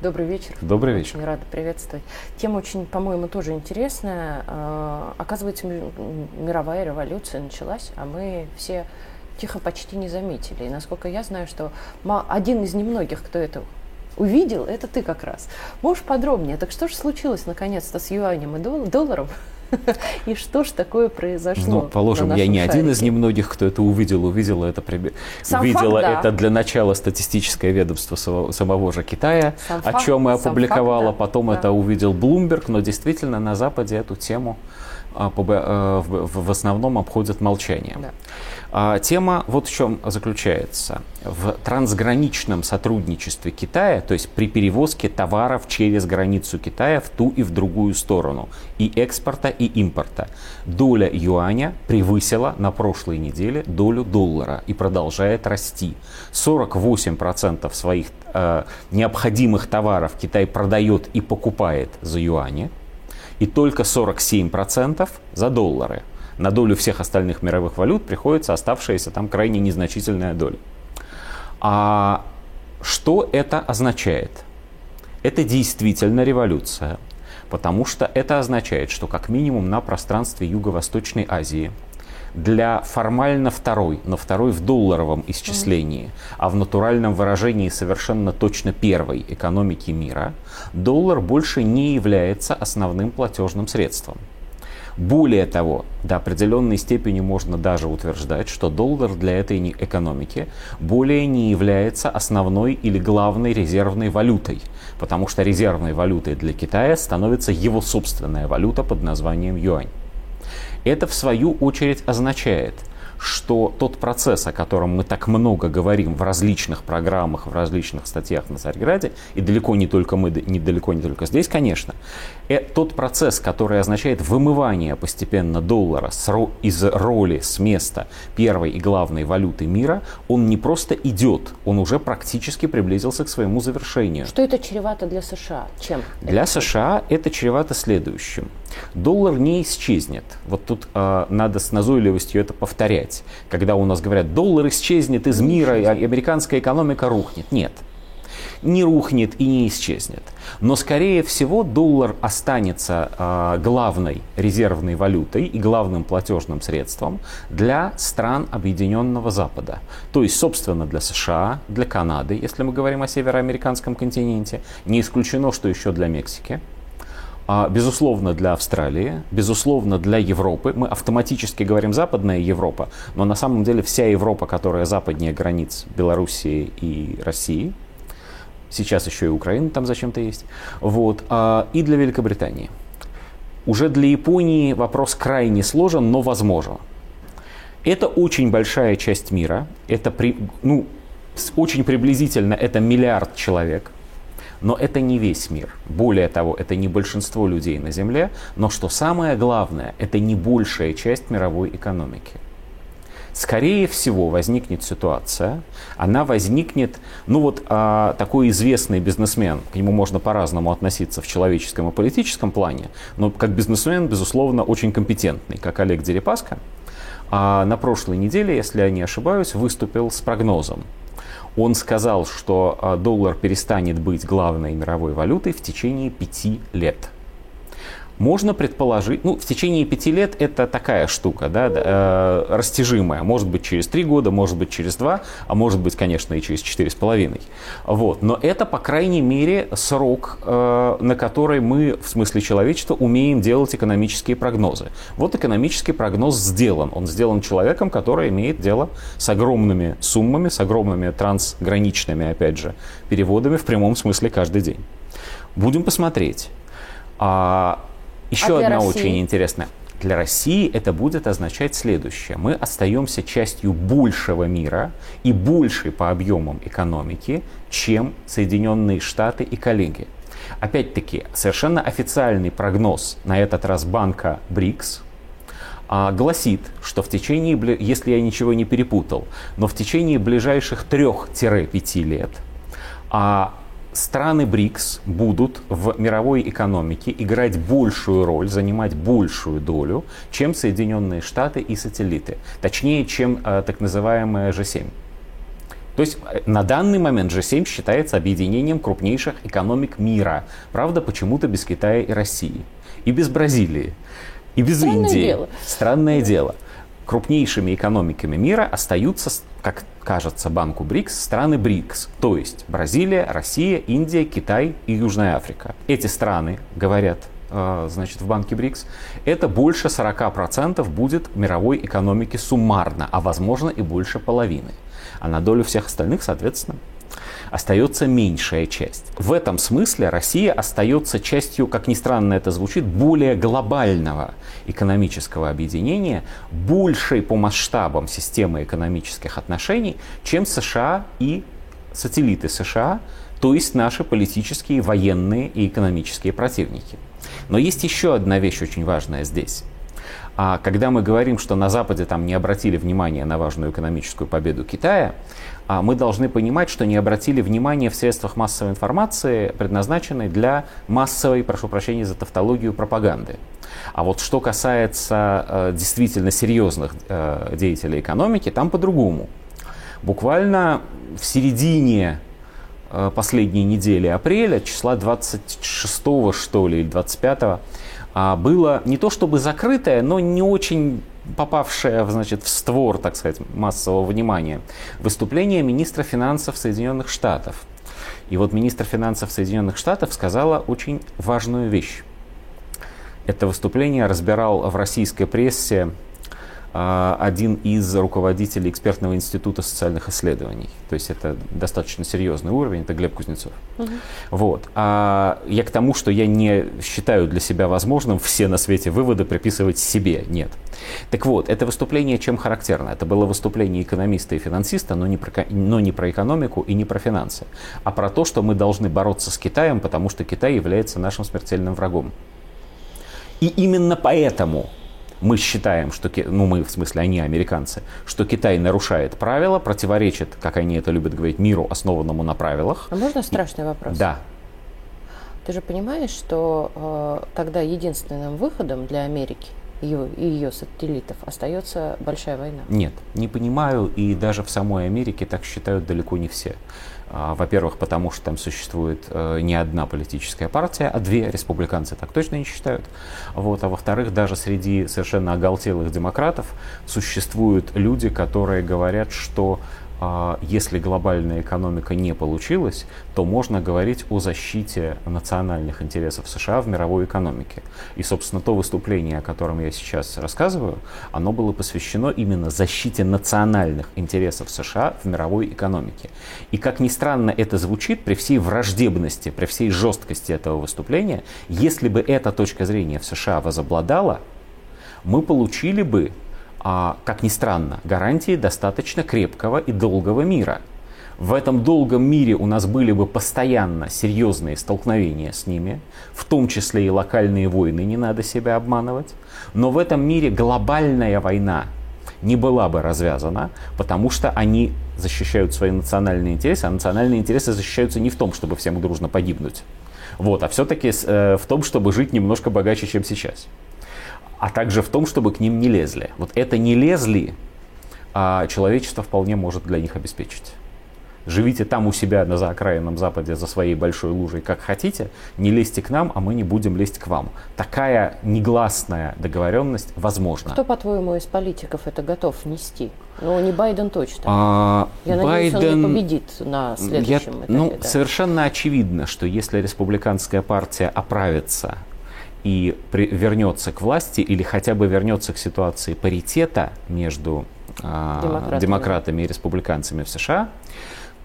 Добрый вечер. Добрый вечер. Очень рада приветствовать. Тема очень, по-моему, тоже интересная. А, оказывается, мировая революция началась, а мы все тихо почти не заметили. И насколько я знаю, что один из немногих, кто это увидел, это ты как раз. Можешь подробнее? Так что же случилось наконец-то с юанем и долларом? И что ж такое произошло? Ну, положим, я не один из немногих, кто это увидел. Увидела это, увидела факт, это для начала статистическое ведомство самого же Китая, Сам о факт, чем и сам опубликовала. факт, да. Потом Да. это увидел Блумберг, но действительно на Западе эту тему в в основном обходят молчанием. Да. А, Тема вот в чем заключается. В трансграничном сотрудничестве Китая, то есть при перевозке товаров через границу Китая в ту и в другую сторону, и экспорта, и импорта, доля юаня превысила на прошлой неделе долю доллара и продолжает расти. 48% своих э, необходимых товаров Китай продает и покупает за юани, и только 47% за доллары. На долю всех остальных мировых валют приходится оставшаяся там крайне незначительная доля. А что это означает? Это действительно революция, потому что это означает, что как минимум на пространстве Юго-Восточной Азии для формально второй, но второй в долларовом исчислении, а в натуральном выражении совершенно точно первой экономики мира, доллар больше не является основным платежным средством. Более того, до определенной степени можно даже утверждать, что доллар для этой экономики более не является основной или главной резервной валютой, потому что резервной валютой для Китая становится его собственная валюта под названием юань. Это в свою очередь означает, что тот процесс, о котором мы так много говорим в различных программах, в различных статьях на Царьграде, и далеко не только мы, не далеко не только здесь, конечно, э, тот процесс, который означает вымывание постепенно доллара из роли, с места первой и главной валюты мира, он не просто идет, он уже практически приблизился к своему завершению. Что это чревато для США? Чем? Для США это чревато следующим. Доллар не исчезнет. Вот тут э, надо с назойливостью это повторять. Когда у нас говорят, доллар исчезнет из мира, а- американская экономика рухнет. Нет. Не рухнет и не исчезнет. Но, скорее всего, доллар останется э, главной резервной валютой и главным платежным средством для стран Объединенного Запада. То есть, собственно, для США, для Канады, если мы говорим о североамериканском континенте. Не исключено, что еще для Мексики. А, Безусловно, для Австралии, безусловно, для Европы. Мы автоматически говорим Западная Европа, но на самом деле вся Европа, которая западнее границ Белоруссии и России, сейчас еще и Украина там зачем-то есть, вот, а, и для Великобритании. Уже для Японии вопрос крайне сложен, но возможен. Это очень большая часть мира, это при, ну, очень приблизительно это миллиард человек, но это не весь мир. Более того, это не большинство людей на Земле, но что самое главное, это не большая часть мировой экономики. Скорее всего возникнет ситуация, она возникнет, ну вот а, такой известный бизнесмен, к нему можно по-разному относиться в человеческом и политическом плане, но как бизнесмен, безусловно, очень компетентный, как Олег Дерипаска, а на прошлой неделе, если я не ошибаюсь, выступил с прогнозом. Он сказал, что а, доллар перестанет быть главной мировой валютой в течение пяти лет. Можно предположить, ну, в течение пяти лет это такая штука, да, э, растяжимая. Может быть, через три года, может быть, через два, а может быть, конечно, и через четыре с половиной. Вот. Но это, по крайней мере, срок, э, на который мы, в смысле человечества, умеем делать экономические прогнозы. Вот экономический прогноз сделан. Он сделан человеком, который имеет дело с огромными суммами, с огромными трансграничными, опять же, переводами в прямом смысле каждый день. Будем посмотреть. А, еще А одна России? очень интересная. Для России это будет означать следующее. Мы остаемся частью большего мира и большей по объемам экономики, чем Соединенные Штаты и коллеги. Опять-таки, совершенно официальный прогноз на этот раз банка БРИКС а, гласит, что в течение, если я ничего не перепутал, но в течение ближайших 3-5 лет а, страны БРИКС будут в мировой экономике играть большую роль, занимать большую долю, чем Соединенные Штаты и сателлиты. Точнее, чем э, так называемая G7. То есть э, на данный момент G7 считается объединением крупнейших экономик мира. Правда, почему-то без Китая и России. И без Бразилии. И без Странное Индии. дело. Странное дело. Крупнейшими экономиками мира остаются, как кажется банку БРИКС, страны БРИКС. То есть Бразилия, Россия, Индия, Китай и Южная Африка. Эти страны, говорят э, значит, в банке БРИКС, это больше 40% будет мировой экономики суммарно, а возможно и больше половины. А на долю всех остальных, соответственно, остается меньшая часть. В этом смысле Россия остается частью, как ни странно это звучит, более глобального экономического объединения, большей по масштабам системы экономических отношений, чем США и сателлиты США, то есть наши политические, военные и экономические противники. Но есть еще одна вещь очень важная здесь. А когда мы говорим, что на Западе там не обратили внимания на важную экономическую победу Китая, мы должны понимать, что не обратили внимания в средствах массовой информации, предназначенной для массовой, прошу прощения за тавтологию, пропаганды. А вот что касается э, действительно серьезных э, деятелей экономики, там по-другому. Буквально в середине э, последней недели апреля, числа 26 что ли, или 25 а, было не то чтобы закрытое, но не очень попавшее значит, в створ, так сказать, массового внимания, выступление министра финансов Соединенных Штатов. И вот министр финансов Соединенных Штатов сказала очень важную вещь. Это выступление разбирал в российской прессе один из руководителей экспертного института социальных исследований. То есть это достаточно серьезный уровень, это Глеб Кузнецов. Угу. Вот. А я к тому, что я не считаю для себя возможным все на свете выводы приписывать себе. Нет. Так вот, это выступление чем характерно? Это было выступление экономиста и финансиста, но не, про, но не про экономику и не про финансы, а про то, что мы должны бороться с Китаем, потому что Китай является нашим смертельным врагом. И именно поэтому мы считаем, что, ну мы, в смысле, они американцы, что Китай нарушает правила, противоречит, как они это любят говорить, миру, основанному на правилах. А можно страшный вопрос? Да. Ты же понимаешь, что э, тогда единственным выходом для Америки ее, и ее сателлитов остается большая война? Нет, не понимаю, и даже в самой Америке так считают далеко не все. А, во-первых, потому что там существует э, не одна политическая партия, а две. Республиканцы так точно не считают. Вот. А во-вторых, даже среди совершенно оголтелых демократов существуют люди, которые говорят, что если глобальная экономика не получилась, то можно говорить о защите национальных интересов США в мировой экономике. И, собственно, то выступление, о котором я сейчас рассказываю, оно было посвящено именно защите национальных интересов США в мировой экономике. И, как ни странно это звучит, при всей враждебности, при всей жесткости этого выступления, если бы эта точка зрения в США возобладала, мы получили бы а, как ни странно, гарантии достаточно крепкого и долгого мира. В этом долгом мире у нас были бы постоянно серьезные столкновения с ними, в том числе и локальные войны, не надо себя обманывать. Но в этом мире глобальная война не была бы развязана, потому что они защищают свои национальные интересы, а национальные интересы защищаются не в том, чтобы всем дружно погибнуть, вот, а все-таки э, в том, чтобы жить немножко богаче, чем сейчас а также в том, чтобы к ним не лезли. Вот это не лезли, а человечество вполне может для них обеспечить. Живите там у себя на заокраинном Западе за своей большой лужей, как хотите, не лезьте к нам, а мы не будем лезть к вам. Такая негласная договоренность возможна. Кто, по-твоему, из политиков это готов нести? Ну, не Байден точно. А, Я Байден, надеюсь, он не победит на следующем я, этапе. Ну, да. совершенно очевидно, что если республиканская партия оправится и при, вернется к власти или хотя бы вернется к ситуации паритета между э, демократами. демократами и республиканцами в США,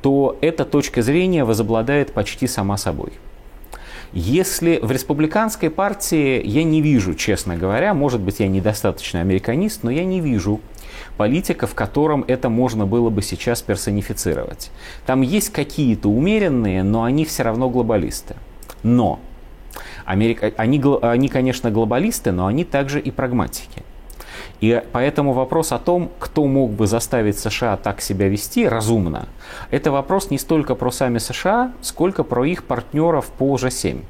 то эта точка зрения возобладает почти сама собой. Если в республиканской партии я не вижу, честно говоря, может быть, я недостаточно американист, но я не вижу политика, в котором это можно было бы сейчас персонифицировать. Там есть какие-то умеренные, но они все равно глобалисты. Но Америка, они, они, конечно, глобалисты, но они также и прагматики. И поэтому вопрос о том, кто мог бы заставить США так себя вести разумно, это вопрос не столько про сами США, сколько про их партнеров по G7.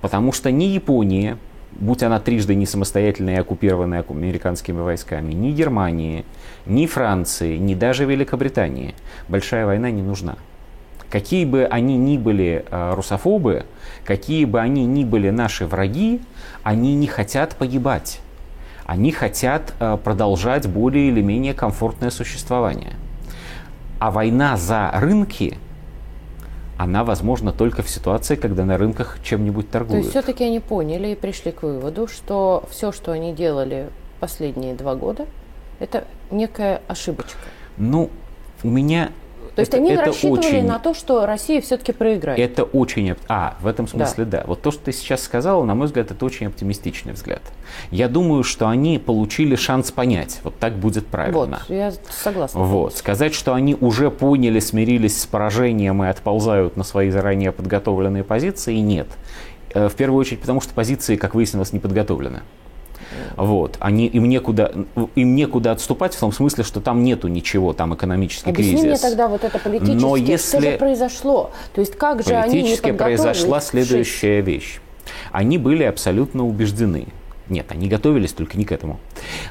Потому что ни Япония, будь она трижды не самостоятельная и оккупированная американскими войсками, ни Германии, ни Франции, ни даже Великобритании большая война не нужна. Какие бы они ни были э, русофобы, какие бы они ни были наши враги, они не хотят погибать. Они хотят э, продолжать более или менее комфортное существование. А война за рынки, она возможна только в ситуации, когда на рынках чем-нибудь торгуют. То есть все-таки они поняли и пришли к выводу, что все, что они делали последние два года, это некая ошибочка. Ну, у меня то есть они это рассчитывали очень, на то, что Россия все-таки проиграет. Это очень... А, в этом смысле да. да. Вот то, что ты сейчас сказала, на мой взгляд, это очень оптимистичный взгляд. Я думаю, что они получили шанс понять. Вот так будет правильно. Вот, я согласна. Вот. Сказать, что они уже поняли, смирились с поражением и отползают на свои заранее подготовленные позиции, нет. Э, в первую очередь потому, что позиции, как выяснилось, не подготовлены. Вот. Они, им, некуда, им некуда отступать в том смысле, что там нету ничего, там экономический Объясни кризис. мне тогда вот это политически. Но если... Что же произошло? То есть как же они не произошла следующая вещь. Они были абсолютно убеждены, нет, они готовились только не к этому.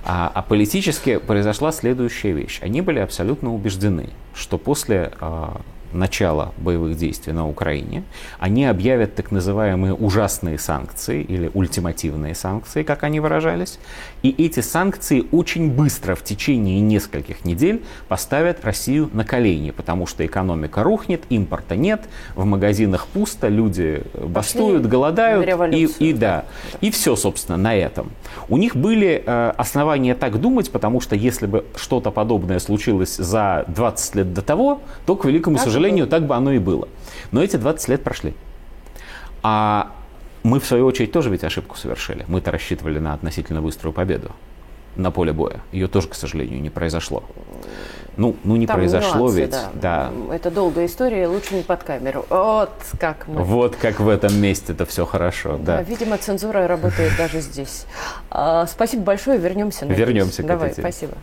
А, а политически произошла следующая вещь. Они были абсолютно убеждены, что после а, начала боевых действий на Украине, они объявят так называемые ужасные санкции или ультимативные санкции, как они выражались, и эти санкции очень быстро в течение нескольких недель поставят Россию на колени, потому что экономика рухнет, импорта нет, в магазинах пусто, люди бастуют, голодают, и, и да, и все, собственно, на этом. У них были э, основания так думать, потому что если бы что-то подобное случилось за 20 лет до того, то, к великому так сожалению, так бы оно и было. Но эти 20 лет прошли. А мы, в свою очередь, тоже ведь ошибку совершили. Мы-то рассчитывали на относительно быструю победу на поле боя. Ее тоже, к сожалению, не произошло. Ну, ну не Там произошло нюансы, ведь. Да. да. Это долгая история, лучше не под камеру. Вот как мы. Вот как в этом месте это все хорошо, да. да. Видимо, цензура работает даже здесь. А, спасибо большое, вернемся. Вернемся к Давай, спасибо.